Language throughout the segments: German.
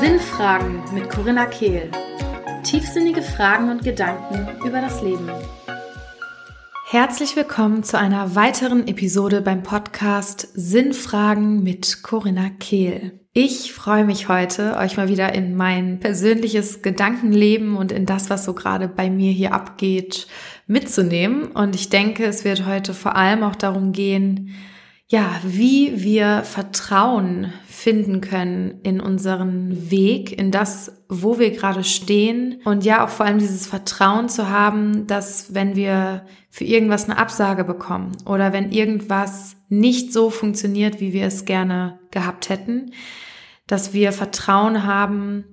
Sinnfragen mit Corinna Kehl. Tiefsinnige Fragen und Gedanken über das Leben. Herzlich willkommen zu einer weiteren Episode beim Podcast Sinnfragen mit Corinna Kehl. Ich freue mich heute, euch mal wieder in mein persönliches Gedankenleben und in das, was so gerade bei mir hier abgeht, mitzunehmen. Und ich denke, es wird heute vor allem auch darum gehen, ja, wie wir Vertrauen finden können in unseren Weg, in das, wo wir gerade stehen. Und ja auch vor allem dieses Vertrauen zu haben, dass wenn wir für irgendwas eine Absage bekommen oder wenn irgendwas nicht so funktioniert, wie wir es gerne gehabt hätten, dass wir Vertrauen haben,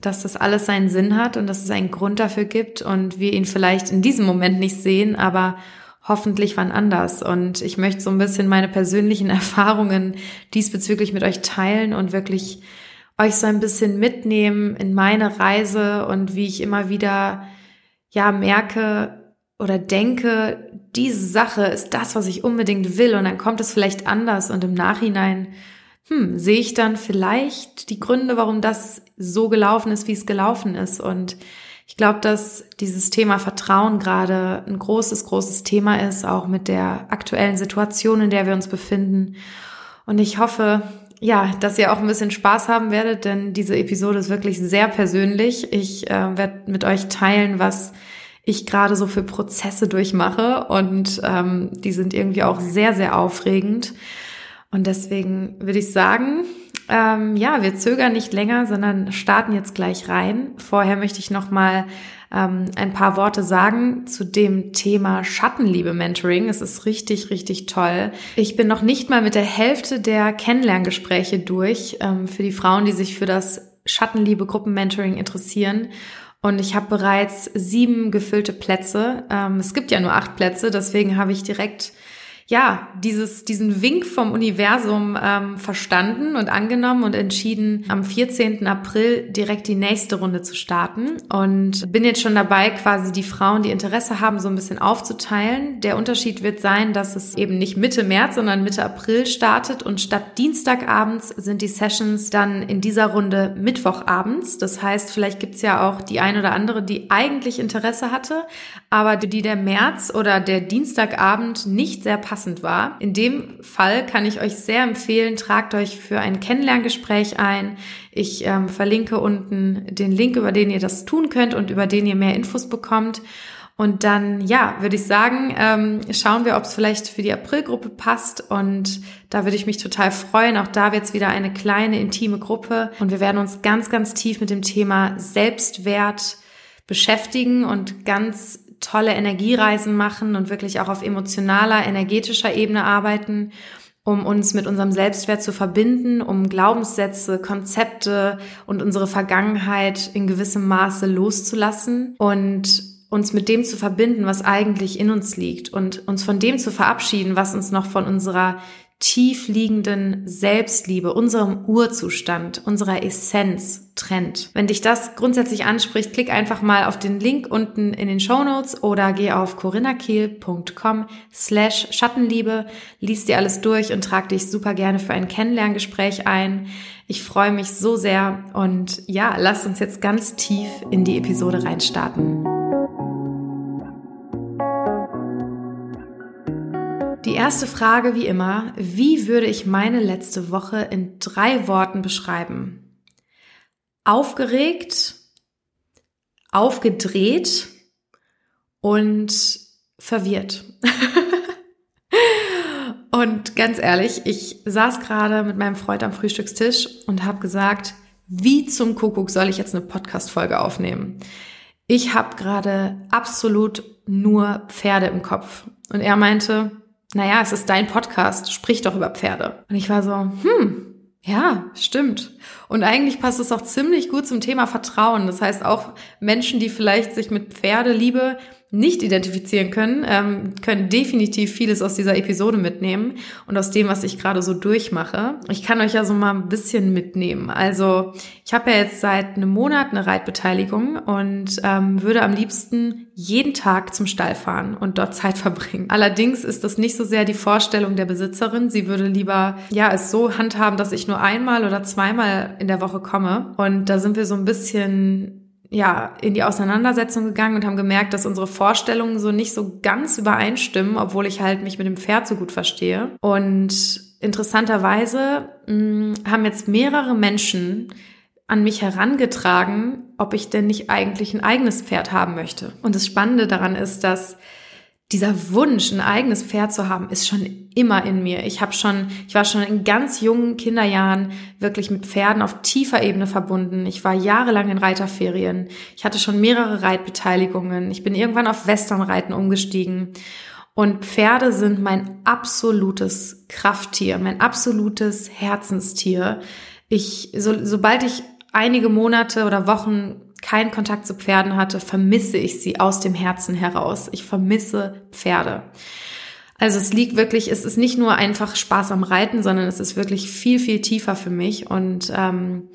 dass das alles seinen Sinn hat und dass es einen Grund dafür gibt und wir ihn vielleicht in diesem Moment nicht sehen, aber hoffentlich wann anders. Und ich möchte so ein bisschen meine persönlichen Erfahrungen diesbezüglich mit euch teilen und wirklich euch so ein bisschen mitnehmen in meine Reise und wie ich immer wieder, ja, merke oder denke, diese Sache ist das, was ich unbedingt will und dann kommt es vielleicht anders und im Nachhinein, hm, sehe ich dann vielleicht die Gründe, warum das so gelaufen ist, wie es gelaufen ist und ich glaube, dass dieses Thema Vertrauen gerade ein großes, großes Thema ist, auch mit der aktuellen Situation, in der wir uns befinden. Und ich hoffe, ja, dass ihr auch ein bisschen Spaß haben werdet, denn diese Episode ist wirklich sehr persönlich. Ich äh, werde mit euch teilen, was ich gerade so für Prozesse durchmache und ähm, die sind irgendwie auch sehr, sehr aufregend. Und deswegen würde ich sagen, ähm, ja, wir zögern nicht länger, sondern starten jetzt gleich rein. Vorher möchte ich noch mal ähm, ein paar Worte sagen zu dem Thema Schattenliebe-Mentoring. Es ist richtig, richtig toll. Ich bin noch nicht mal mit der Hälfte der Kennenlerngespräche durch ähm, für die Frauen, die sich für das Schattenliebe-Gruppen-Mentoring interessieren. Und ich habe bereits sieben gefüllte Plätze. Ähm, es gibt ja nur acht Plätze, deswegen habe ich direkt ja, dieses, diesen Wink vom Universum ähm, verstanden und angenommen und entschieden, am 14. April direkt die nächste Runde zu starten. Und bin jetzt schon dabei, quasi die Frauen, die Interesse haben, so ein bisschen aufzuteilen. Der Unterschied wird sein, dass es eben nicht Mitte März, sondern Mitte April startet und statt Dienstagabends sind die Sessions dann in dieser Runde Mittwochabends. Das heißt, vielleicht gibt's ja auch die ein oder andere, die eigentlich Interesse hatte, aber die der März oder der Dienstagabend nicht sehr passend passend war. In dem Fall kann ich euch sehr empfehlen, tragt euch für ein Kennenlerngespräch ein. Ich ähm, verlinke unten den Link, über den ihr das tun könnt und über den ihr mehr Infos bekommt. Und dann, ja, würde ich sagen, ähm, schauen wir, ob es vielleicht für die Aprilgruppe passt. Und da würde ich mich total freuen. Auch da wird es wieder eine kleine, intime Gruppe. Und wir werden uns ganz, ganz tief mit dem Thema Selbstwert beschäftigen und ganz tolle Energiereisen machen und wirklich auch auf emotionaler, energetischer Ebene arbeiten, um uns mit unserem Selbstwert zu verbinden, um Glaubenssätze, Konzepte und unsere Vergangenheit in gewissem Maße loszulassen und uns mit dem zu verbinden, was eigentlich in uns liegt und uns von dem zu verabschieden, was uns noch von unserer tief liegenden Selbstliebe, unserem Urzustand, unserer Essenz trennt. Wenn dich das grundsätzlich anspricht, klick einfach mal auf den Link unten in den Show Notes oder geh auf corinnakiel.com slash Schattenliebe, lies dir alles durch und trag dich super gerne für ein Kennenlerngespräch ein. Ich freue mich so sehr und ja, lass uns jetzt ganz tief in die Episode reinstarten. Die erste Frage wie immer, wie würde ich meine letzte Woche in drei Worten beschreiben? Aufgeregt, aufgedreht und verwirrt. und ganz ehrlich, ich saß gerade mit meinem Freund am Frühstückstisch und habe gesagt, wie zum Kuckuck soll ich jetzt eine Podcast-Folge aufnehmen? Ich habe gerade absolut nur Pferde im Kopf. Und er meinte, naja, es ist dein Podcast, sprich doch über Pferde. Und ich war so, hm, ja, stimmt. Und eigentlich passt es auch ziemlich gut zum Thema Vertrauen. Das heißt, auch Menschen, die vielleicht sich mit Pferdeliebe nicht identifizieren können, ähm, können definitiv vieles aus dieser Episode mitnehmen und aus dem, was ich gerade so durchmache. Ich kann euch ja so mal ein bisschen mitnehmen. Also ich habe ja jetzt seit einem Monat eine Reitbeteiligung und ähm, würde am liebsten jeden Tag zum Stall fahren und dort Zeit verbringen. Allerdings ist das nicht so sehr die Vorstellung der Besitzerin. Sie würde lieber ja es so handhaben, dass ich nur einmal oder zweimal in der Woche komme. Und da sind wir so ein bisschen ja, in die Auseinandersetzung gegangen und haben gemerkt, dass unsere Vorstellungen so nicht so ganz übereinstimmen, obwohl ich halt mich mit dem Pferd so gut verstehe. Und interessanterweise mh, mm, haben jetzt mehrere Menschen an mich herangetragen, ob ich denn nicht eigentlich ein eigenes Pferd haben möchte. Und das Spannende daran ist, dass dieser Wunsch, ein eigenes Pferd zu haben, ist schon immer in mir. Ich habe schon, ich war schon in ganz jungen Kinderjahren wirklich mit Pferden auf tiefer Ebene verbunden. Ich war jahrelang in Reiterferien. Ich hatte schon mehrere Reitbeteiligungen. Ich bin irgendwann auf Westernreiten umgestiegen. Und Pferde sind mein absolutes Krafttier, mein absolutes Herzenstier. Ich, so, sobald ich einige Monate oder Wochen keinen Kontakt zu Pferden hatte, vermisse ich sie aus dem Herzen heraus. Ich vermisse Pferde. Also es liegt wirklich, es ist nicht nur einfach Spaß am Reiten, sondern es ist wirklich viel, viel tiefer für mich. Und ähm,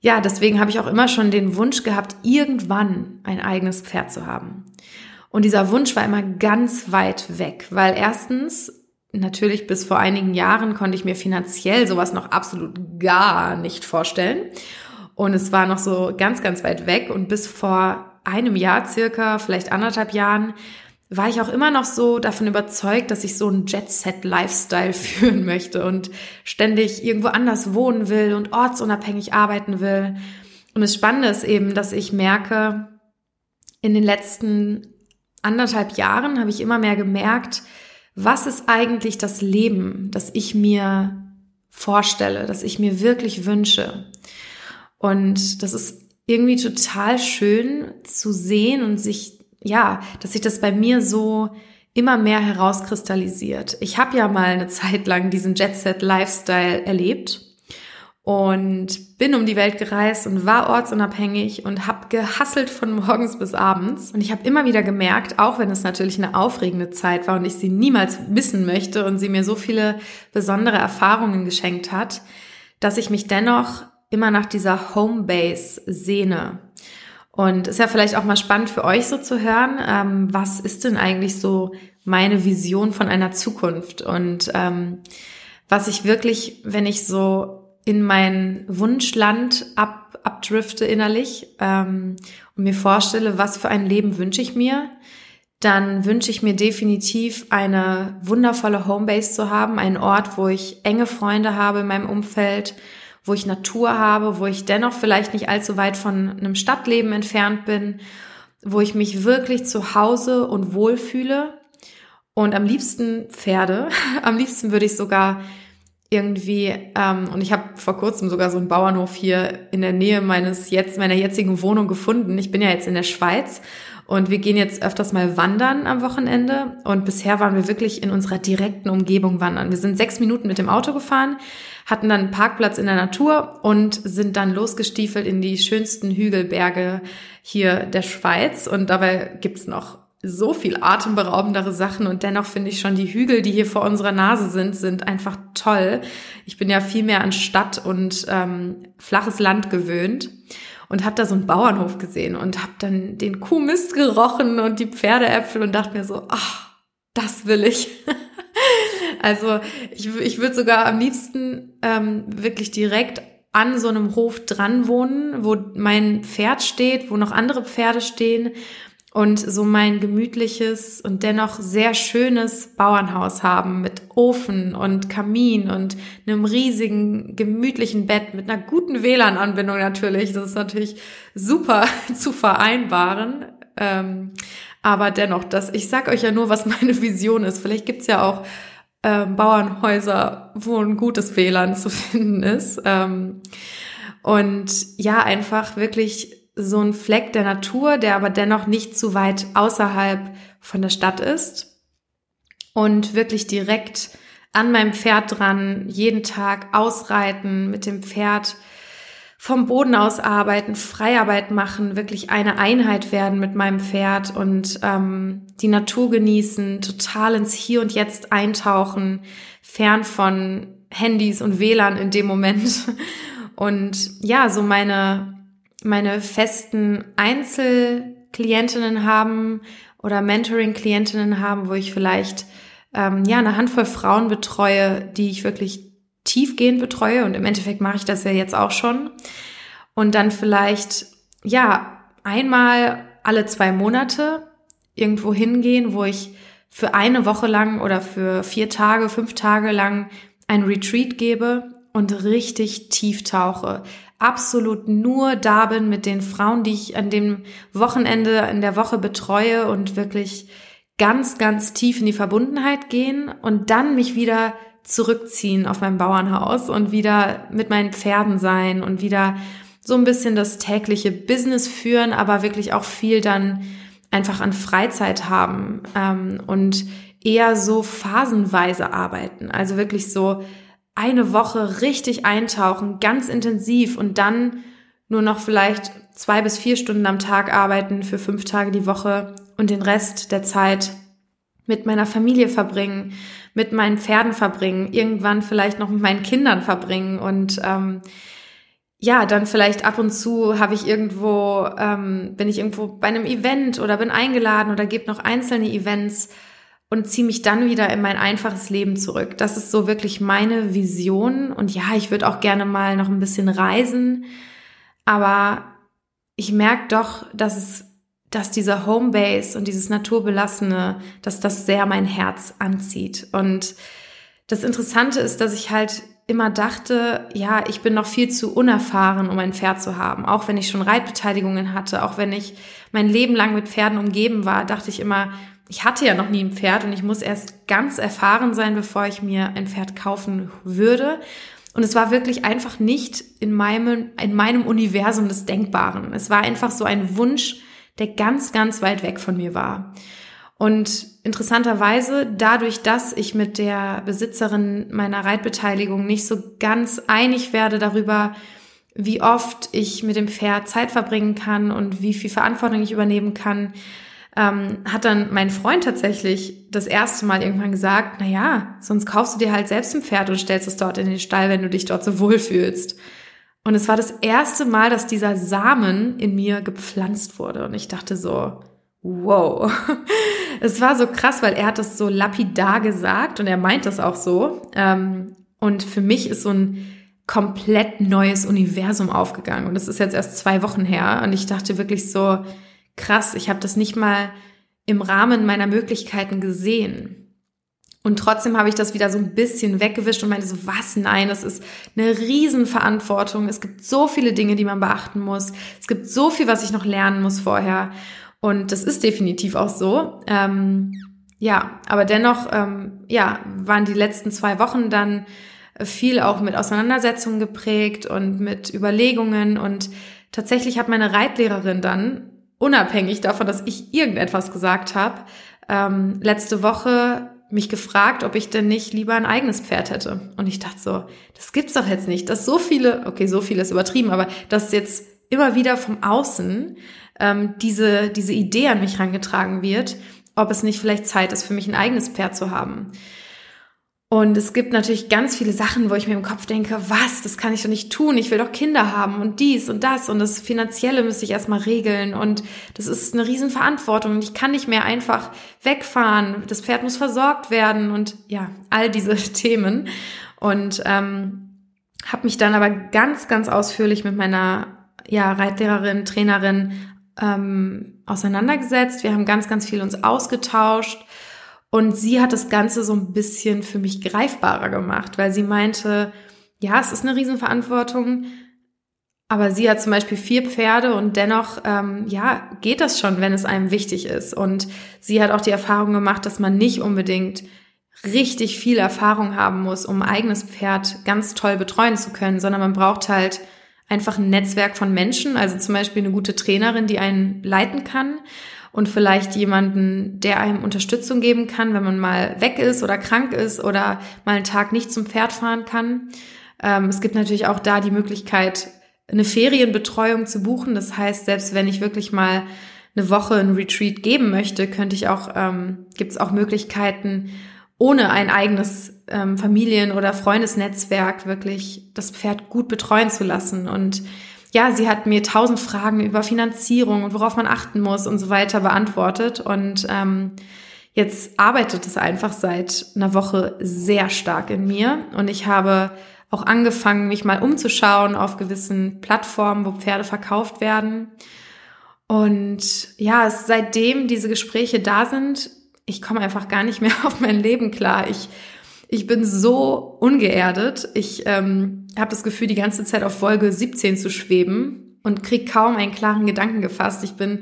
ja, deswegen habe ich auch immer schon den Wunsch gehabt, irgendwann ein eigenes Pferd zu haben. Und dieser Wunsch war immer ganz weit weg, weil erstens, natürlich bis vor einigen Jahren konnte ich mir finanziell sowas noch absolut gar nicht vorstellen. Und es war noch so ganz, ganz weit weg. Und bis vor einem Jahr circa, vielleicht anderthalb Jahren, war ich auch immer noch so davon überzeugt, dass ich so einen Jet-Set-Lifestyle führen möchte und ständig irgendwo anders wohnen will und ortsunabhängig arbeiten will. Und das Spannende ist eben, dass ich merke, in den letzten anderthalb Jahren habe ich immer mehr gemerkt, was ist eigentlich das Leben, das ich mir vorstelle, das ich mir wirklich wünsche. Und das ist irgendwie total schön zu sehen und sich, ja, dass sich das bei mir so immer mehr herauskristallisiert. Ich habe ja mal eine Zeit lang diesen Jet Set Lifestyle erlebt und bin um die Welt gereist und war ortsunabhängig und habe gehasselt von morgens bis abends. Und ich habe immer wieder gemerkt, auch wenn es natürlich eine aufregende Zeit war und ich sie niemals missen möchte und sie mir so viele besondere Erfahrungen geschenkt hat, dass ich mich dennoch immer nach dieser Homebase sehne. Und ist ja vielleicht auch mal spannend für euch so zu hören, ähm, was ist denn eigentlich so meine Vision von einer Zukunft und ähm, was ich wirklich, wenn ich so in mein Wunschland ab, abdrifte innerlich ähm, und mir vorstelle, was für ein Leben wünsche ich mir, dann wünsche ich mir definitiv eine wundervolle Homebase zu haben, einen Ort, wo ich enge Freunde habe in meinem Umfeld, wo ich Natur habe, wo ich dennoch vielleicht nicht allzu weit von einem Stadtleben entfernt bin, wo ich mich wirklich zu Hause und wohlfühle und am liebsten Pferde. Am liebsten würde ich sogar irgendwie, ähm, und ich habe vor kurzem sogar so einen Bauernhof hier in der Nähe meines jetzt, meiner jetzigen Wohnung gefunden. Ich bin ja jetzt in der Schweiz und wir gehen jetzt öfters mal wandern am Wochenende. Und bisher waren wir wirklich in unserer direkten Umgebung wandern. Wir sind sechs Minuten mit dem Auto gefahren, hatten dann einen Parkplatz in der Natur und sind dann losgestiefelt in die schönsten Hügelberge hier der Schweiz. Und dabei gibt's noch so viel atemberaubendere Sachen und dennoch finde ich schon die Hügel, die hier vor unserer Nase sind, sind einfach toll. Ich bin ja viel mehr an Stadt und ähm, flaches Land gewöhnt und habe da so einen Bauernhof gesehen und habe dann den Kuhmist gerochen und die Pferdeäpfel und dachte mir so, ach, das will ich. also ich, ich würde sogar am liebsten ähm, wirklich direkt an so einem Hof dran wohnen, wo mein Pferd steht, wo noch andere Pferde stehen und so mein gemütliches und dennoch sehr schönes Bauernhaus haben mit Ofen und Kamin und einem riesigen gemütlichen Bett mit einer guten WLAN-Anbindung natürlich. Das ist natürlich super zu vereinbaren. Ähm, aber dennoch, das, ich sag euch ja nur, was meine Vision ist. Vielleicht gibt's ja auch ähm, Bauernhäuser, wo ein gutes WLAN zu finden ist. Ähm, und ja, einfach wirklich so ein Fleck der Natur, der aber dennoch nicht zu weit außerhalb von der Stadt ist und wirklich direkt an meinem Pferd dran, jeden Tag ausreiten, mit dem Pferd vom Boden aus arbeiten, Freiarbeit machen, wirklich eine Einheit werden mit meinem Pferd und ähm, die Natur genießen, total ins Hier und Jetzt eintauchen, fern von Handys und WLAN in dem Moment. Und ja, so meine, meine festen Einzelklientinnen haben oder Mentoring-Klientinnen haben, wo ich vielleicht ähm, ja eine Handvoll Frauen betreue, die ich wirklich tiefgehend betreue und im Endeffekt mache ich das ja jetzt auch schon und dann vielleicht ja einmal alle zwei Monate irgendwo hingehen, wo ich für eine Woche lang oder für vier Tage, fünf Tage lang ein Retreat gebe und richtig tief tauche. Absolut nur da bin mit den Frauen, die ich an dem Wochenende in der Woche betreue und wirklich ganz, ganz tief in die Verbundenheit gehen und dann mich wieder zurückziehen auf mein Bauernhaus und wieder mit meinen Pferden sein und wieder so ein bisschen das tägliche Business führen, aber wirklich auch viel dann einfach an Freizeit haben ähm, und eher so phasenweise arbeiten. Also wirklich so eine Woche richtig eintauchen, ganz intensiv und dann nur noch vielleicht zwei bis vier Stunden am Tag arbeiten für fünf Tage die Woche und den Rest der Zeit mit meiner Familie verbringen, mit meinen Pferden verbringen, irgendwann vielleicht noch mit meinen Kindern verbringen und ähm, ja, dann vielleicht ab und zu habe ich irgendwo, ähm, bin ich irgendwo bei einem Event oder bin eingeladen oder gebe noch einzelne Events und ziehe mich dann wieder in mein einfaches Leben zurück. Das ist so wirklich meine Vision. Und ja, ich würde auch gerne mal noch ein bisschen reisen, aber ich merke doch, dass es dass dieser Homebase und dieses Naturbelassene, dass das sehr mein Herz anzieht. Und das Interessante ist, dass ich halt immer dachte, ja, ich bin noch viel zu unerfahren, um ein Pferd zu haben. Auch wenn ich schon Reitbeteiligungen hatte, auch wenn ich mein Leben lang mit Pferden umgeben war, dachte ich immer, ich hatte ja noch nie ein Pferd und ich muss erst ganz erfahren sein, bevor ich mir ein Pferd kaufen würde. Und es war wirklich einfach nicht in meinem, in meinem Universum des Denkbaren. Es war einfach so ein Wunsch, der ganz, ganz weit weg von mir war. Und interessanterweise, dadurch, dass ich mit der Besitzerin meiner Reitbeteiligung nicht so ganz einig werde darüber, wie oft ich mit dem Pferd Zeit verbringen kann und wie viel Verantwortung ich übernehmen kann, ähm, hat dann mein Freund tatsächlich das erste Mal irgendwann gesagt, na ja, sonst kaufst du dir halt selbst ein Pferd und stellst es dort in den Stall, wenn du dich dort so wohlfühlst. Und es war das erste Mal, dass dieser Samen in mir gepflanzt wurde. Und ich dachte so, wow. Es war so krass, weil er hat das so lapidar gesagt und er meint das auch so. Ähm, und für mich ist so ein komplett neues Universum aufgegangen. Und das ist jetzt erst zwei Wochen her. Und ich dachte wirklich so, krass, ich habe das nicht mal im Rahmen meiner Möglichkeiten gesehen. Und trotzdem habe ich das wieder so ein bisschen weggewischt und meinte so, was? Nein, das ist eine Riesenverantwortung. Es gibt so viele Dinge, die man beachten muss. Es gibt so viel, was ich noch lernen muss vorher. Und das ist definitiv auch so. Ähm, ja, aber dennoch, ähm, ja, waren die letzten zwei Wochen dann viel auch mit Auseinandersetzungen geprägt und mit Überlegungen. Und tatsächlich hat meine Reitlehrerin dann, unabhängig davon, dass ich irgendetwas gesagt habe, ähm, letzte Woche mich gefragt, ob ich denn nicht lieber ein eigenes Pferd hätte. Und ich dachte so, das gibt's doch jetzt nicht, dass so viele, okay, so viele ist übertrieben, aber dass jetzt immer wieder vom Außen ähm, diese, diese Idee an mich rangetragen wird, ob es nicht vielleicht Zeit ist, für mich ein eigenes Pferd zu haben. Und es gibt natürlich ganz viele Sachen, wo ich mir im Kopf denke, was, das kann ich doch nicht tun. Ich will doch Kinder haben und dies und das und das Finanzielle müsste ich erstmal regeln und das ist eine Riesenverantwortung und ich kann nicht mehr einfach wegfahren. Das Pferd muss versorgt werden und ja, all diese Themen. Und ähm, habe mich dann aber ganz, ganz ausführlich mit meiner ja, Reitlehrerin, Trainerin ähm, auseinandergesetzt. Wir haben ganz, ganz viel uns ausgetauscht und sie hat das Ganze so ein bisschen für mich greifbarer gemacht, weil sie meinte, ja, es ist eine Riesenverantwortung, aber sie hat zum Beispiel vier Pferde und dennoch, ähm, ja, geht das schon, wenn es einem wichtig ist. Und sie hat auch die Erfahrung gemacht, dass man nicht unbedingt richtig viel Erfahrung haben muss, um ein eigenes Pferd ganz toll betreuen zu können, sondern man braucht halt einfach ein Netzwerk von Menschen, also zum Beispiel eine gute Trainerin, die einen leiten kann und vielleicht jemanden, der einem Unterstützung geben kann, wenn man mal weg ist oder krank ist oder mal einen Tag nicht zum Pferd fahren kann. Ähm, es gibt natürlich auch da die Möglichkeit, eine Ferienbetreuung zu buchen. Das heißt, selbst wenn ich wirklich mal eine Woche ein Retreat geben möchte, könnte ich auch, ähm, gibt es auch Möglichkeiten, ohne ein eigenes ähm, Familien- oder Freundesnetzwerk wirklich das Pferd gut betreuen zu lassen. Und ja, sie hat mir tausend Fragen über Finanzierung und worauf man achten muss und so weiter beantwortet. Und ähm, jetzt arbeitet es einfach seit einer Woche sehr stark in mir. Und ich habe auch angefangen, mich mal umzuschauen auf gewissen Plattformen, wo Pferde verkauft werden. Und ja, seitdem diese Gespräche da sind, ich komme einfach gar nicht mehr auf mein Leben klar. Ich, ich bin so ungeerdet. Ich ähm, habe das Gefühl, die ganze Zeit auf Folge 17 zu schweben und krieg kaum einen klaren Gedanken gefasst. Ich bin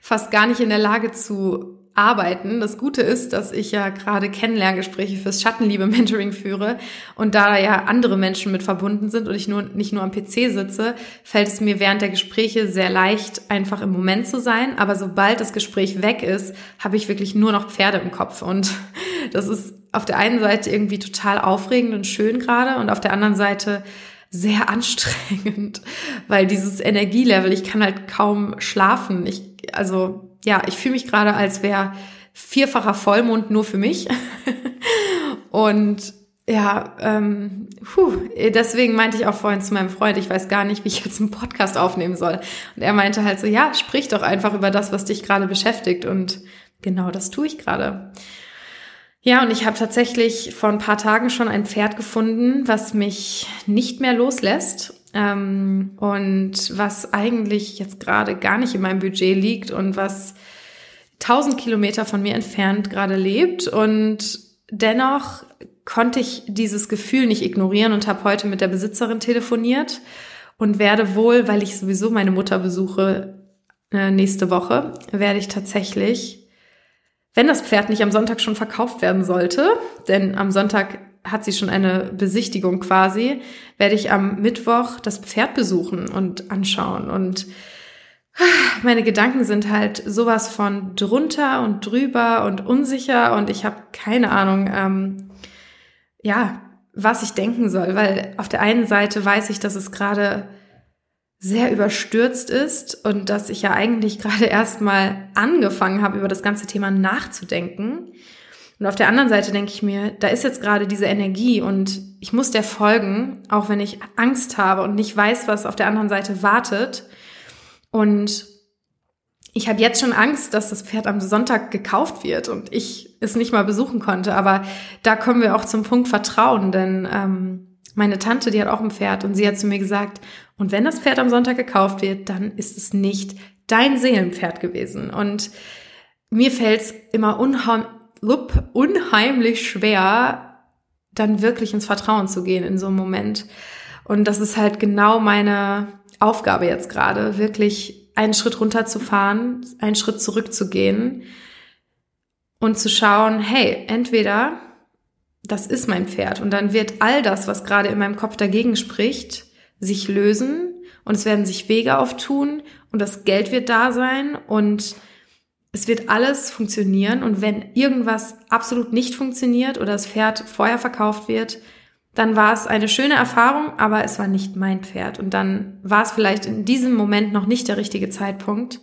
fast gar nicht in der Lage zu arbeiten. Das Gute ist, dass ich ja gerade Kennenlerngespräche fürs Schattenliebe-Mentoring führe und da ja andere Menschen mit verbunden sind und ich nur, nicht nur am PC sitze, fällt es mir während der Gespräche sehr leicht, einfach im Moment zu sein. Aber sobald das Gespräch weg ist, habe ich wirklich nur noch Pferde im Kopf und das ist auf der einen Seite irgendwie total aufregend und schön gerade und auf der anderen Seite sehr anstrengend, weil dieses Energielevel, ich kann halt kaum schlafen. Ich, also ja, ich fühle mich gerade, als wäre vierfacher Vollmond nur für mich. und ja, ähm, puh, deswegen meinte ich auch vorhin zu meinem Freund, ich weiß gar nicht, wie ich jetzt einen Podcast aufnehmen soll. Und er meinte halt so, ja, sprich doch einfach über das, was dich gerade beschäftigt. Und genau das tue ich gerade. Ja, und ich habe tatsächlich vor ein paar Tagen schon ein Pferd gefunden, was mich nicht mehr loslässt ähm, und was eigentlich jetzt gerade gar nicht in meinem Budget liegt und was 1000 Kilometer von mir entfernt gerade lebt. Und dennoch konnte ich dieses Gefühl nicht ignorieren und habe heute mit der Besitzerin telefoniert und werde wohl, weil ich sowieso meine Mutter besuche äh, nächste Woche, werde ich tatsächlich, wenn das Pferd nicht am Sonntag schon verkauft werden sollte, denn am Sonntag hat sie schon eine Besichtigung quasi, werde ich am Mittwoch das Pferd besuchen und anschauen. Und meine Gedanken sind halt sowas von drunter und drüber und unsicher und ich habe keine Ahnung, ähm, ja, was ich denken soll, weil auf der einen Seite weiß ich, dass es gerade sehr überstürzt ist und dass ich ja eigentlich gerade erst mal angefangen habe, über das ganze Thema nachzudenken. Und auf der anderen Seite denke ich mir, da ist jetzt gerade diese Energie und ich muss der folgen, auch wenn ich Angst habe und nicht weiß, was auf der anderen Seite wartet. Und ich habe jetzt schon Angst, dass das Pferd am Sonntag gekauft wird und ich es nicht mal besuchen konnte. Aber da kommen wir auch zum Punkt Vertrauen, denn ähm, meine Tante, die hat auch ein Pferd und sie hat zu mir gesagt, und wenn das Pferd am Sonntag gekauft wird, dann ist es nicht dein Seelenpferd gewesen. Und mir fällt es immer unheim unheimlich schwer, dann wirklich ins Vertrauen zu gehen in so einem Moment. Und das ist halt genau meine Aufgabe jetzt gerade, wirklich einen Schritt runterzufahren, einen Schritt zurückzugehen und zu schauen, hey, entweder das ist mein Pferd und dann wird all das, was gerade in meinem Kopf dagegen spricht, sich lösen und es werden sich Wege auftun und das Geld wird da sein und es wird alles funktionieren und wenn irgendwas absolut nicht funktioniert oder das Pferd vorher verkauft wird, dann war es eine schöne Erfahrung, aber es war nicht mein Pferd. Und dann war es vielleicht in diesem Moment noch nicht der richtige Zeitpunkt.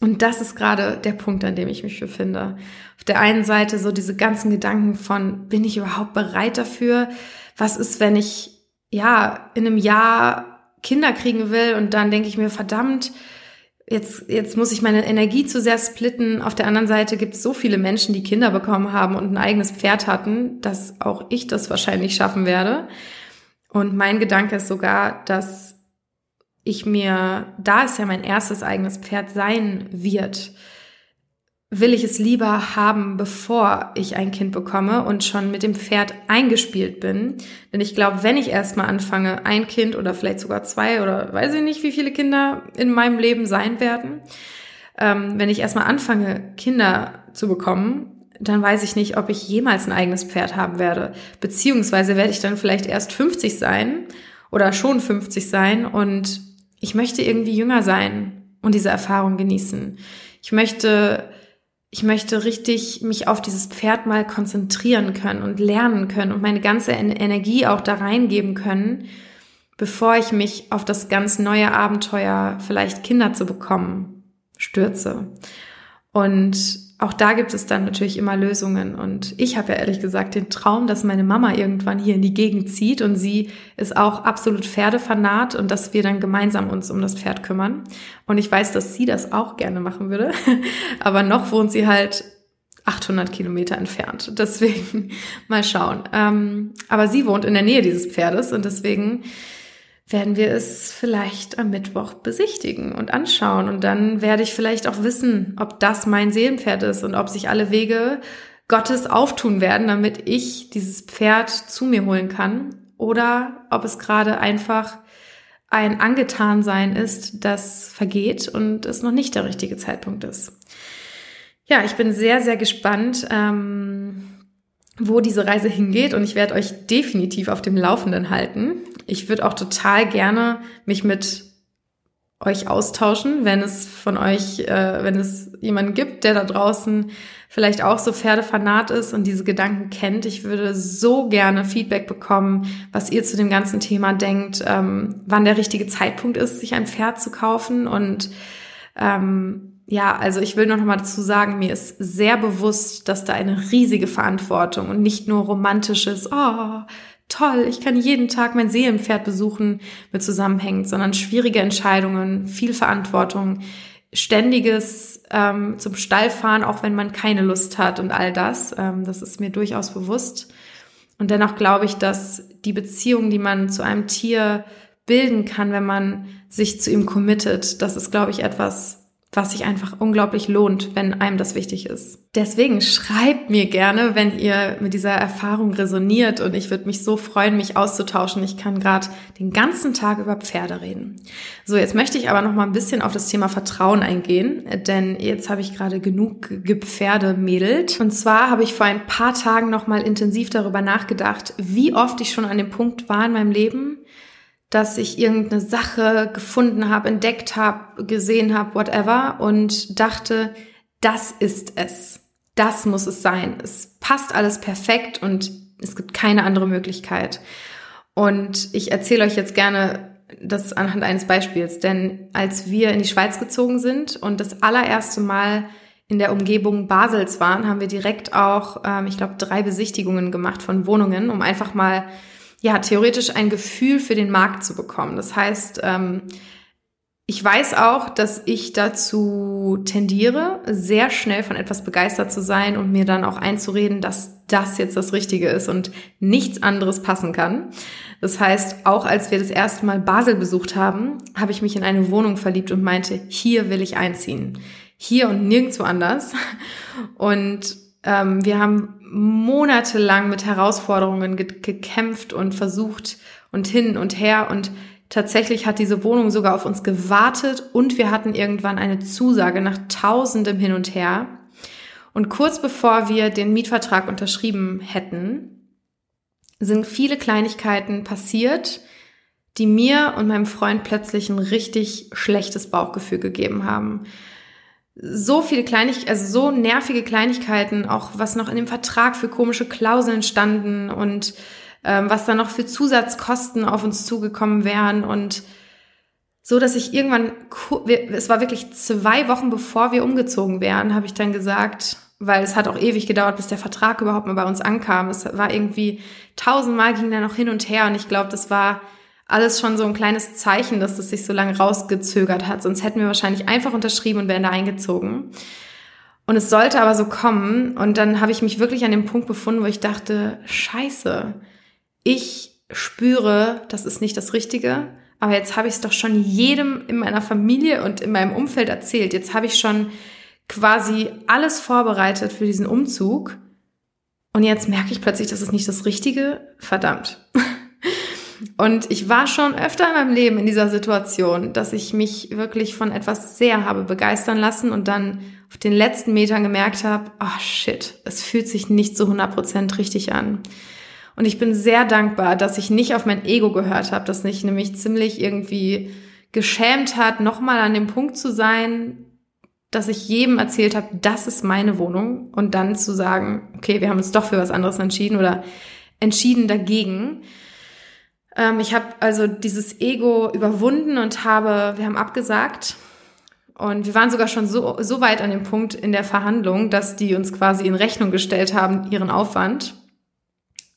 Und das ist gerade der Punkt, an dem ich mich befinde. Auf der einen Seite so diese ganzen Gedanken von, bin ich überhaupt bereit dafür? Was ist, wenn ich, ja, in einem Jahr Kinder kriegen will und dann denke ich mir, verdammt, jetzt, jetzt muss ich meine Energie zu sehr splitten. Auf der anderen Seite gibt es so viele Menschen, die Kinder bekommen haben und ein eigenes Pferd hatten, dass auch ich das wahrscheinlich schaffen werde. Und mein Gedanke ist sogar, dass ich mir, da es ja mein erstes eigenes Pferd sein wird, will ich es lieber haben, bevor ich ein Kind bekomme und schon mit dem Pferd eingespielt bin. Denn ich glaube, wenn ich erstmal anfange, ein Kind oder vielleicht sogar zwei oder weiß ich nicht, wie viele Kinder in meinem Leben sein werden, ähm, wenn ich erstmal anfange, Kinder zu bekommen, dann weiß ich nicht, ob ich jemals ein eigenes Pferd haben werde. Beziehungsweise werde ich dann vielleicht erst 50 sein oder schon 50 sein und ich möchte irgendwie jünger sein und diese Erfahrung genießen. Ich möchte ich möchte richtig mich auf dieses Pferd mal konzentrieren können und lernen können und meine ganze Energie auch da reingeben können, bevor ich mich auf das ganz neue Abenteuer, vielleicht Kinder zu bekommen, stürze. Und auch da gibt es dann natürlich immer Lösungen. Und ich habe ja ehrlich gesagt den Traum, dass meine Mama irgendwann hier in die Gegend zieht und sie ist auch absolut Pferdefanat und dass wir dann gemeinsam uns um das Pferd kümmern. Und ich weiß, dass sie das auch gerne machen würde. Aber noch wohnt sie halt 800 Kilometer entfernt. Deswegen mal schauen. Ähm, aber sie wohnt in der Nähe dieses Pferdes und deswegen werden wir es vielleicht am Mittwoch besichtigen und anschauen. Und dann werde ich vielleicht auch wissen, ob das mein Seelenpferd ist und ob sich alle Wege Gottes auftun werden, damit ich dieses Pferd zu mir holen kann. Oder ob es gerade einfach ein Angetansein ist, das vergeht und es noch nicht der richtige Zeitpunkt ist. Ja, ich bin sehr, sehr gespannt. Ähm, wo diese Reise hingeht und ich werde euch definitiv auf dem Laufenden halten. Ich würde auch total gerne mich mit euch austauschen, wenn es von euch, äh, wenn es jemanden gibt, der da draußen vielleicht auch so Pferdefanat ist und diese Gedanken kennt. Ich würde so gerne Feedback bekommen, was ihr zu dem ganzen Thema denkt, ähm, wann der richtige Zeitpunkt ist, sich ein Pferd zu kaufen und ähm, ja, also ich will noch mal dazu sagen, mir ist sehr bewusst, dass da eine riesige Verantwortung und nicht nur romantisches, oh, toll, ich kann jeden Tag mein Seelenpferd besuchen, mit zusammenhängt, sondern schwierige Entscheidungen, viel Verantwortung, ständiges ähm, zum Stall fahren, auch wenn man keine Lust hat und all das. Ähm, das ist mir durchaus bewusst. Und dennoch glaube ich, dass die Beziehung, die man zu einem Tier bilden kann, wenn man sich zu ihm committet, das ist, glaube ich, etwas, was sich einfach unglaublich lohnt, wenn einem das wichtig ist. Deswegen schreibt mir gerne, wenn ihr mit dieser Erfahrung resoniert und ich würde mich so freuen, mich auszutauschen. Ich kann gerade den ganzen Tag über Pferde reden. So, jetzt möchte ich aber noch mal ein bisschen auf das Thema Vertrauen eingehen, denn jetzt habe ich gerade genug gepferdemädelt. Und zwar habe ich vor ein paar Tagen noch mal intensiv darüber nachgedacht, wie oft ich schon an dem Punkt war in meinem Leben, dass ich irgendeine Sache gefunden habe, entdeckt habe, gesehen habe, whatever und dachte, das ist es. Das muss es sein. Es passt alles perfekt und es gibt keine andere Möglichkeit. Und ich erzähle euch jetzt gerne das anhand eines Beispiels, denn als wir in die Schweiz gezogen sind und das allererste Mal in der Umgebung Basels waren, haben wir direkt auch, ähm, ich glaube, drei Besichtigungen gemacht von Wohnungen, um einfach mal ja, theoretisch ein Gefühl für den Markt zu bekommen. Das heißt, ähm, ich weiß auch, dass ich dazu tendiere, sehr schnell von etwas begeistert zu sein und mir dann auch einzureden, dass das jetzt das Richtige ist und nichts anderes passen kann. Das heißt, auch als wir das erste Mal Basel besucht haben, habe ich mich in eine Wohnung verliebt und meinte, hier will ich einziehen. Hier und nirgendwo anders. Und ähm, wir haben monatelang mit Herausforderungen ge gekämpft und versucht und hin und her und tatsächlich hat diese Wohnung sogar auf uns gewartet und wir hatten irgendwann eine Zusage nach tausendem Hin und Her. Und kurz bevor wir den Mietvertrag unterschrieben hätten, sind viele Kleinigkeiten passiert, die mir und meinem Freund plötzlich ein richtig schlechtes Bauchgefühl gegeben haben so viele Kleinigkeiten, also so nervige Kleinigkeiten, auch was noch in dem Vertrag für komische Klauseln standen und ähm, was da noch für Zusatzkosten auf uns zugekommen wären und so, dass ich irgendwann, es war wirklich zwei Wochen bevor wir umgezogen wären, habe ich dann gesagt, weil es hat auch ewig gedauert, bis der Vertrag überhaupt mal bei uns ankam. Es war irgendwie tausendmal ging da noch hin und her und ich glaube, das war alles schon so ein kleines Zeichen, dass das sich so lange rausgezögert hat. Sonst hätten wir wahrscheinlich einfach unterschrieben und wären da eingezogen. Und es sollte aber so kommen. Und dann habe ich mich wirklich an dem Punkt befunden, wo ich dachte, scheiße, ich spüre, das ist nicht das Richtige. Aber jetzt habe ich es doch schon jedem in meiner Familie und in meinem Umfeld erzählt. Jetzt habe ich schon quasi alles vorbereitet für diesen Umzug. Und jetzt merke ich plötzlich, das ist nicht das Richtige. Verdammt. Und ich war schon öfter in meinem Leben in dieser Situation, dass ich mich wirklich von etwas sehr habe begeistern lassen und dann auf den letzten Metern gemerkt habe, oh shit, es fühlt sich nicht zu 100% richtig an. Und ich bin sehr dankbar, dass ich nicht auf mein Ego gehört habe, dass mich nämlich ziemlich irgendwie geschämt hat, nochmal an dem Punkt zu sein, dass ich jedem erzählt habe, das ist meine Wohnung und dann zu sagen, okay, wir haben uns doch für was anderes entschieden oder entschieden dagegen. Ähm, ich habe also dieses Ego überwunden und habe, wir haben abgesagt und wir waren sogar schon so, so weit an dem Punkt in der Verhandlung, dass die uns quasi in Rechnung gestellt haben, ihren Aufwand.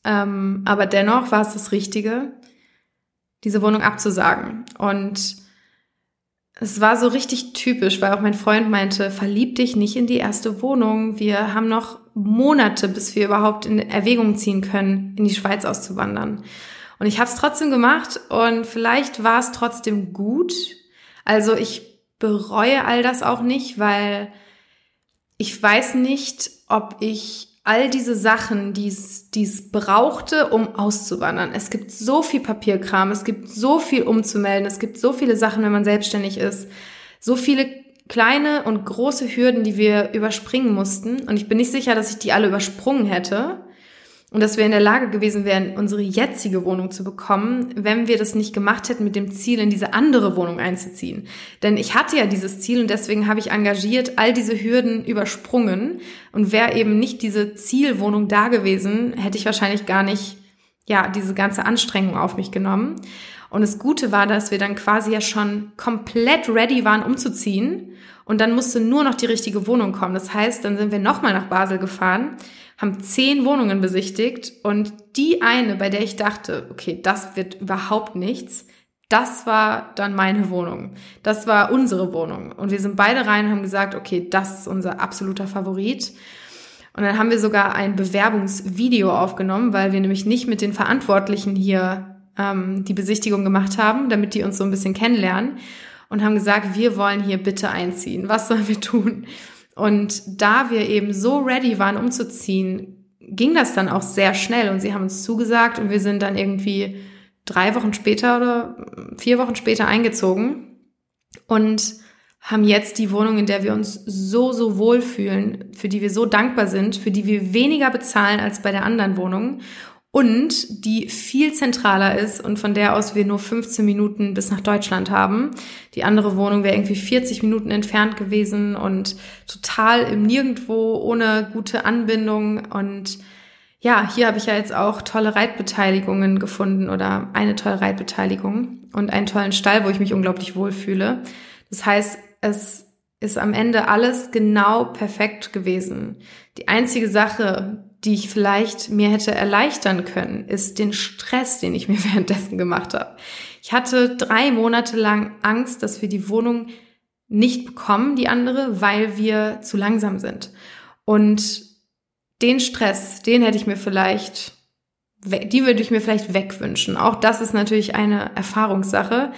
Ähm, aber dennoch war es das Richtige, diese Wohnung abzusagen. Und es war so richtig typisch, weil auch mein Freund meinte, verlieb dich nicht in die erste Wohnung. Wir haben noch Monate, bis wir überhaupt in Erwägung ziehen können, in die Schweiz auszuwandern. Und ich habe es trotzdem gemacht und vielleicht war es trotzdem gut. Also ich bereue all das auch nicht, weil ich weiß nicht, ob ich all diese Sachen, die es brauchte, um auszuwandern. Es gibt so viel Papierkram, es gibt so viel umzumelden, es gibt so viele Sachen, wenn man selbstständig ist, so viele kleine und große Hürden, die wir überspringen mussten. Und ich bin nicht sicher, dass ich die alle übersprungen hätte und dass wir in der Lage gewesen wären, unsere jetzige Wohnung zu bekommen, wenn wir das nicht gemacht hätten mit dem Ziel, in diese andere Wohnung einzuziehen. Denn ich hatte ja dieses Ziel und deswegen habe ich engagiert all diese Hürden übersprungen und wäre eben nicht diese Zielwohnung da gewesen, hätte ich wahrscheinlich gar nicht, ja, diese ganze Anstrengung auf mich genommen. Und das Gute war, dass wir dann quasi ja schon komplett ready waren, umzuziehen. Und dann musste nur noch die richtige Wohnung kommen. Das heißt, dann sind wir nochmal nach Basel gefahren haben zehn Wohnungen besichtigt und die eine, bei der ich dachte, okay, das wird überhaupt nichts, das war dann meine Wohnung. Das war unsere Wohnung. Und wir sind beide rein und haben gesagt, okay, das ist unser absoluter Favorit. Und dann haben wir sogar ein Bewerbungsvideo aufgenommen, weil wir nämlich nicht mit den Verantwortlichen hier ähm, die Besichtigung gemacht haben, damit die uns so ein bisschen kennenlernen. Und haben gesagt, wir wollen hier bitte einziehen. Was sollen wir tun? Und da wir eben so ready waren, umzuziehen, ging das dann auch sehr schnell. Und sie haben uns zugesagt und wir sind dann irgendwie drei Wochen später oder vier Wochen später eingezogen und haben jetzt die Wohnung, in der wir uns so, so wohl fühlen, für die wir so dankbar sind, für die wir weniger bezahlen als bei der anderen Wohnung und die viel zentraler ist und von der aus wir nur 15 Minuten bis nach Deutschland haben. Die andere Wohnung wäre irgendwie 40 Minuten entfernt gewesen und total im Nirgendwo ohne gute Anbindung und ja, hier habe ich ja jetzt auch tolle Reitbeteiligungen gefunden oder eine tolle Reitbeteiligung und einen tollen Stall, wo ich mich unglaublich wohlfühle. Das heißt, es ist am Ende alles genau perfekt gewesen. Die einzige Sache, die ich vielleicht mir hätte erleichtern können, ist den Stress, den ich mir währenddessen gemacht habe. Ich hatte drei Monate lang Angst, dass wir die Wohnung nicht bekommen, die andere, weil wir zu langsam sind. Und den Stress, den hätte ich mir vielleicht, die würde ich mir vielleicht wegwünschen. Auch das ist natürlich eine Erfahrungssache.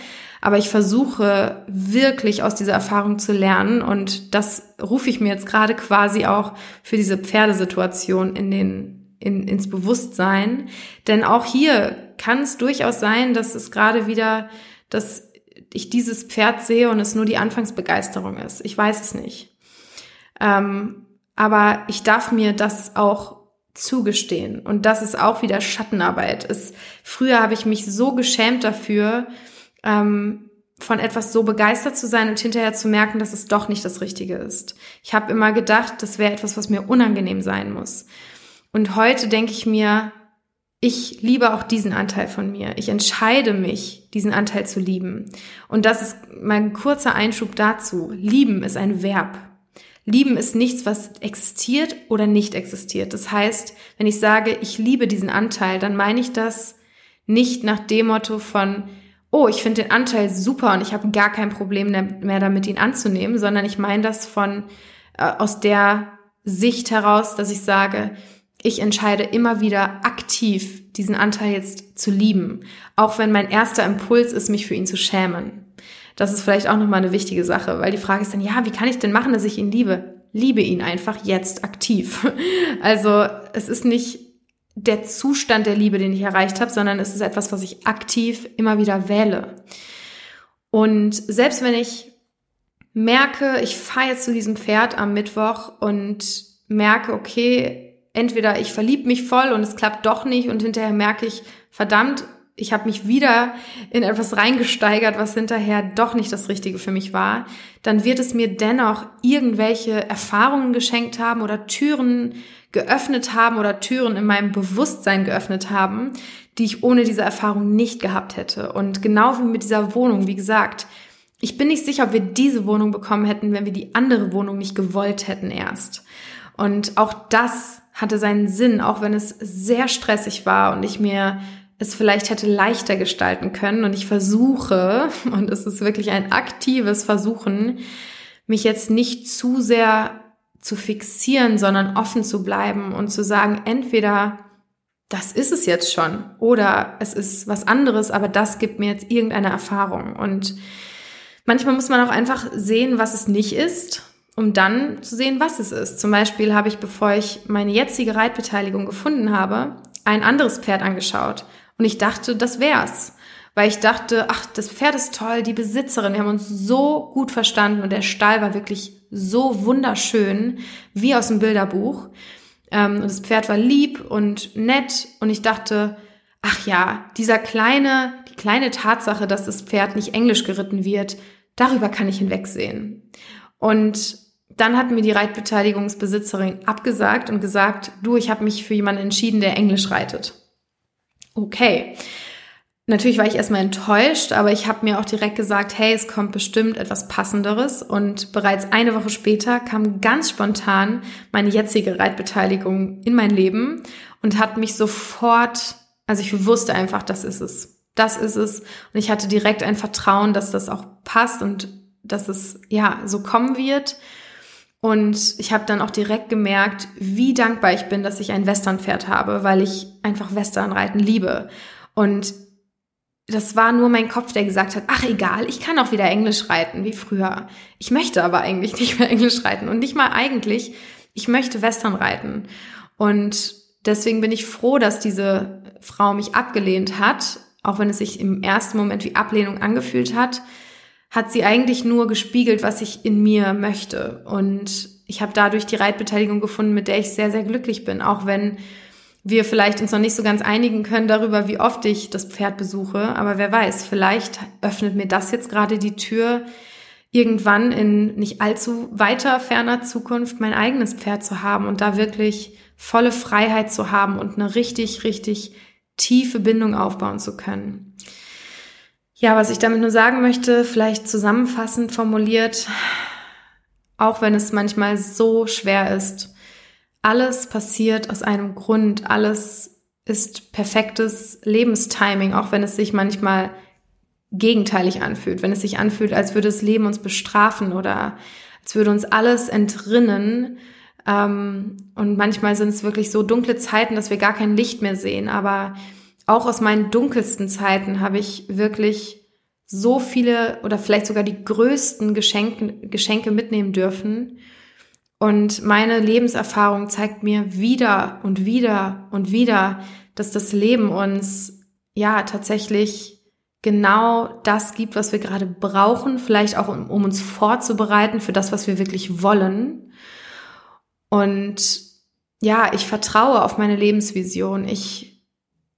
Aber ich versuche wirklich aus dieser Erfahrung zu lernen und das rufe ich mir jetzt gerade quasi auch für diese Pferdesituation in den, in, ins Bewusstsein. Denn auch hier kann es durchaus sein, dass es gerade wieder, dass ich dieses Pferd sehe und es nur die Anfangsbegeisterung ist. Ich weiß es nicht. Ähm, aber ich darf mir das auch zugestehen. Und das ist auch wieder Schattenarbeit. Es, früher habe ich mich so geschämt dafür, ähm, von etwas so begeistert zu sein und hinterher zu merken, dass es doch nicht das Richtige ist. Ich habe immer gedacht, das wäre etwas, was mir unangenehm sein muss. Und heute denke ich mir, ich liebe auch diesen Anteil von mir. Ich entscheide mich, diesen Anteil zu lieben. Und das ist mein kurzer Einschub dazu. Lieben ist ein Verb. Lieben ist nichts, was existiert oder nicht existiert. Das heißt, wenn ich sage, ich liebe diesen Anteil, dann meine ich das nicht nach dem Motto von, oh, ich finde den Anteil super und ich habe gar kein Problem mehr damit, ihn anzunehmen, sondern ich meine das von äh, aus der Sicht heraus, dass ich sage, ich entscheide immer wieder aktiv, diesen Anteil jetzt zu lieben, auch wenn mein erster Impuls ist, mich für ihn zu schämen. Das ist vielleicht auch nochmal eine wichtige Sache, weil die Frage ist dann, ja, wie kann ich denn machen, dass ich ihn liebe? Liebe ihn einfach jetzt aktiv. Also es ist nicht der Zustand der Liebe, den ich erreicht habe, sondern es ist etwas, was ich aktiv immer wieder wähle. Und selbst wenn ich merke, ich fahre jetzt zu diesem Pferd am Mittwoch und merke, okay, entweder ich verliebe mich voll und es klappt doch nicht und hinterher merke ich, verdammt, ich habe mich wieder in etwas reingesteigert, was hinterher doch nicht das Richtige für mich war, dann wird es mir dennoch irgendwelche Erfahrungen geschenkt haben oder Türen geöffnet haben oder Türen in meinem Bewusstsein geöffnet haben, die ich ohne diese Erfahrung nicht gehabt hätte. Und genau wie mit dieser Wohnung, wie gesagt, ich bin nicht sicher, ob wir diese Wohnung bekommen hätten, wenn wir die andere Wohnung nicht gewollt hätten erst. Und auch das hatte seinen Sinn, auch wenn es sehr stressig war und ich mir es vielleicht hätte leichter gestalten können. Und ich versuche, und es ist wirklich ein aktives Versuchen, mich jetzt nicht zu sehr zu fixieren, sondern offen zu bleiben und zu sagen, entweder das ist es jetzt schon oder es ist was anderes, aber das gibt mir jetzt irgendeine Erfahrung. Und manchmal muss man auch einfach sehen, was es nicht ist, um dann zu sehen, was es ist. Zum Beispiel habe ich, bevor ich meine jetzige Reitbeteiligung gefunden habe, ein anderes Pferd angeschaut und ich dachte, das wär's. Weil ich dachte, ach, das Pferd ist toll, die Besitzerin, wir haben uns so gut verstanden und der Stall war wirklich so wunderschön, wie aus dem Bilderbuch. Ähm, und das Pferd war lieb und nett und ich dachte, ach ja, dieser kleine, die kleine Tatsache, dass das Pferd nicht Englisch geritten wird, darüber kann ich hinwegsehen. Und dann hat mir die Reitbeteiligungsbesitzerin abgesagt und gesagt, du, ich habe mich für jemanden entschieden, der Englisch reitet. Okay. Natürlich war ich erstmal enttäuscht, aber ich habe mir auch direkt gesagt, hey, es kommt bestimmt etwas Passenderes. Und bereits eine Woche später kam ganz spontan meine jetzige Reitbeteiligung in mein Leben und hat mich sofort, also ich wusste einfach, das ist es. Das ist es. Und ich hatte direkt ein Vertrauen, dass das auch passt und dass es ja so kommen wird. Und ich habe dann auch direkt gemerkt, wie dankbar ich bin, dass ich ein Westernpferd habe, weil ich einfach Westernreiten liebe. Und das war nur mein Kopf, der gesagt hat, ach egal, ich kann auch wieder Englisch reiten, wie früher. Ich möchte aber eigentlich nicht mehr Englisch reiten und nicht mal eigentlich, ich möchte Western reiten. Und deswegen bin ich froh, dass diese Frau mich abgelehnt hat, auch wenn es sich im ersten Moment wie Ablehnung angefühlt hat hat sie eigentlich nur gespiegelt, was ich in mir möchte. Und ich habe dadurch die Reitbeteiligung gefunden, mit der ich sehr, sehr glücklich bin, auch wenn wir vielleicht uns noch nicht so ganz einigen können darüber, wie oft ich das Pferd besuche. Aber wer weiß, vielleicht öffnet mir das jetzt gerade die Tür, irgendwann in nicht allzu weiter ferner Zukunft mein eigenes Pferd zu haben und da wirklich volle Freiheit zu haben und eine richtig, richtig tiefe Bindung aufbauen zu können. Ja, was ich damit nur sagen möchte, vielleicht zusammenfassend formuliert, auch wenn es manchmal so schwer ist, alles passiert aus einem Grund, alles ist perfektes Lebenstiming, auch wenn es sich manchmal gegenteilig anfühlt, wenn es sich anfühlt, als würde das Leben uns bestrafen oder als würde uns alles entrinnen. Ähm, und manchmal sind es wirklich so dunkle Zeiten, dass wir gar kein Licht mehr sehen. Aber auch aus meinen dunkelsten Zeiten habe ich wirklich so viele oder vielleicht sogar die größten Geschenke, Geschenke mitnehmen dürfen. Und meine Lebenserfahrung zeigt mir wieder und wieder und wieder, dass das Leben uns ja tatsächlich genau das gibt, was wir gerade brauchen, vielleicht auch um, um uns vorzubereiten für das, was wir wirklich wollen. Und ja, ich vertraue auf meine Lebensvision. Ich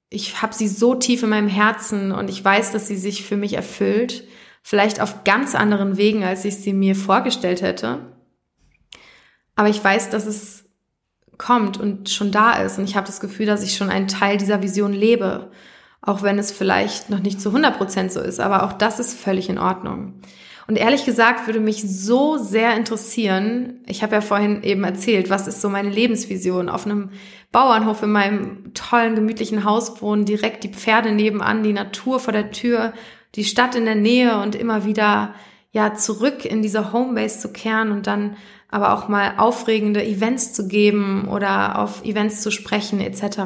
ich habe sie so tief in meinem Herzen und ich weiß, dass sie sich für mich erfüllt. Vielleicht auf ganz anderen Wegen, als ich sie mir vorgestellt hätte. Aber ich weiß, dass es kommt und schon da ist. Und ich habe das Gefühl, dass ich schon einen Teil dieser Vision lebe. Auch wenn es vielleicht noch nicht zu 100 Prozent so ist. Aber auch das ist völlig in Ordnung. Und ehrlich gesagt würde mich so sehr interessieren, ich habe ja vorhin eben erzählt, was ist so meine Lebensvision auf einem Bauernhof in meinem tollen, gemütlichen Haus wohnen, direkt die Pferde nebenan, die Natur vor der Tür, die Stadt in der Nähe und immer wieder ja zurück in diese Homebase zu kehren und dann aber auch mal aufregende Events zu geben oder auf Events zu sprechen etc.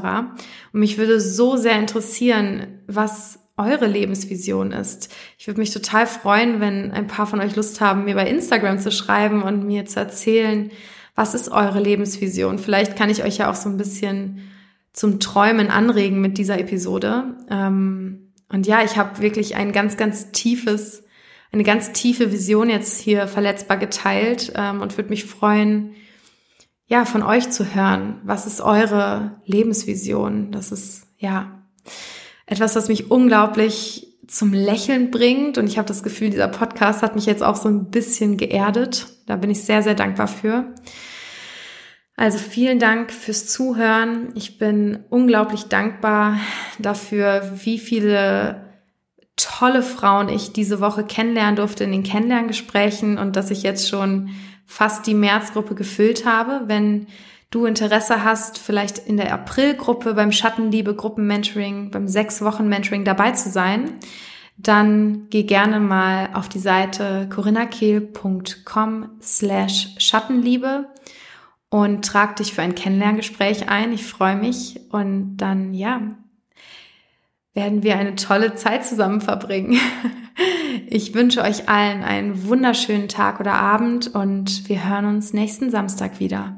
Und mich würde so sehr interessieren, was eure Lebensvision ist. Ich würde mich total freuen, wenn ein paar von euch Lust haben, mir bei Instagram zu schreiben und mir zu erzählen, was ist eure Lebensvision? Vielleicht kann ich euch ja auch so ein bisschen zum Träumen anregen mit dieser Episode. Ähm, und ja, ich habe wirklich ein ganz, ganz tiefes, eine ganz tiefe Vision jetzt hier verletzbar geteilt ähm, und würde mich freuen, ja, von euch zu hören. Was ist eure Lebensvision? Das ist, ja, etwas, was mich unglaublich zum Lächeln bringt. Und ich habe das Gefühl, dieser Podcast hat mich jetzt auch so ein bisschen geerdet. Da bin ich sehr, sehr dankbar für. Also vielen Dank fürs Zuhören. Ich bin unglaublich dankbar dafür, wie viele tolle Frauen ich diese Woche kennenlernen durfte in den Kennenlerngesprächen und dass ich jetzt schon fast die Märzgruppe gefüllt habe. Wenn du Interesse hast, vielleicht in der Aprilgruppe beim Schattenliebe Gruppenmentoring, beim sechs Wochen Mentoring dabei zu sein, dann geh gerne mal auf die Seite corinnakehl.com slash Schattenliebe und trag dich für ein Kennenlerngespräch ein. Ich freue mich und dann, ja, werden wir eine tolle Zeit zusammen verbringen. Ich wünsche euch allen einen wunderschönen Tag oder Abend und wir hören uns nächsten Samstag wieder.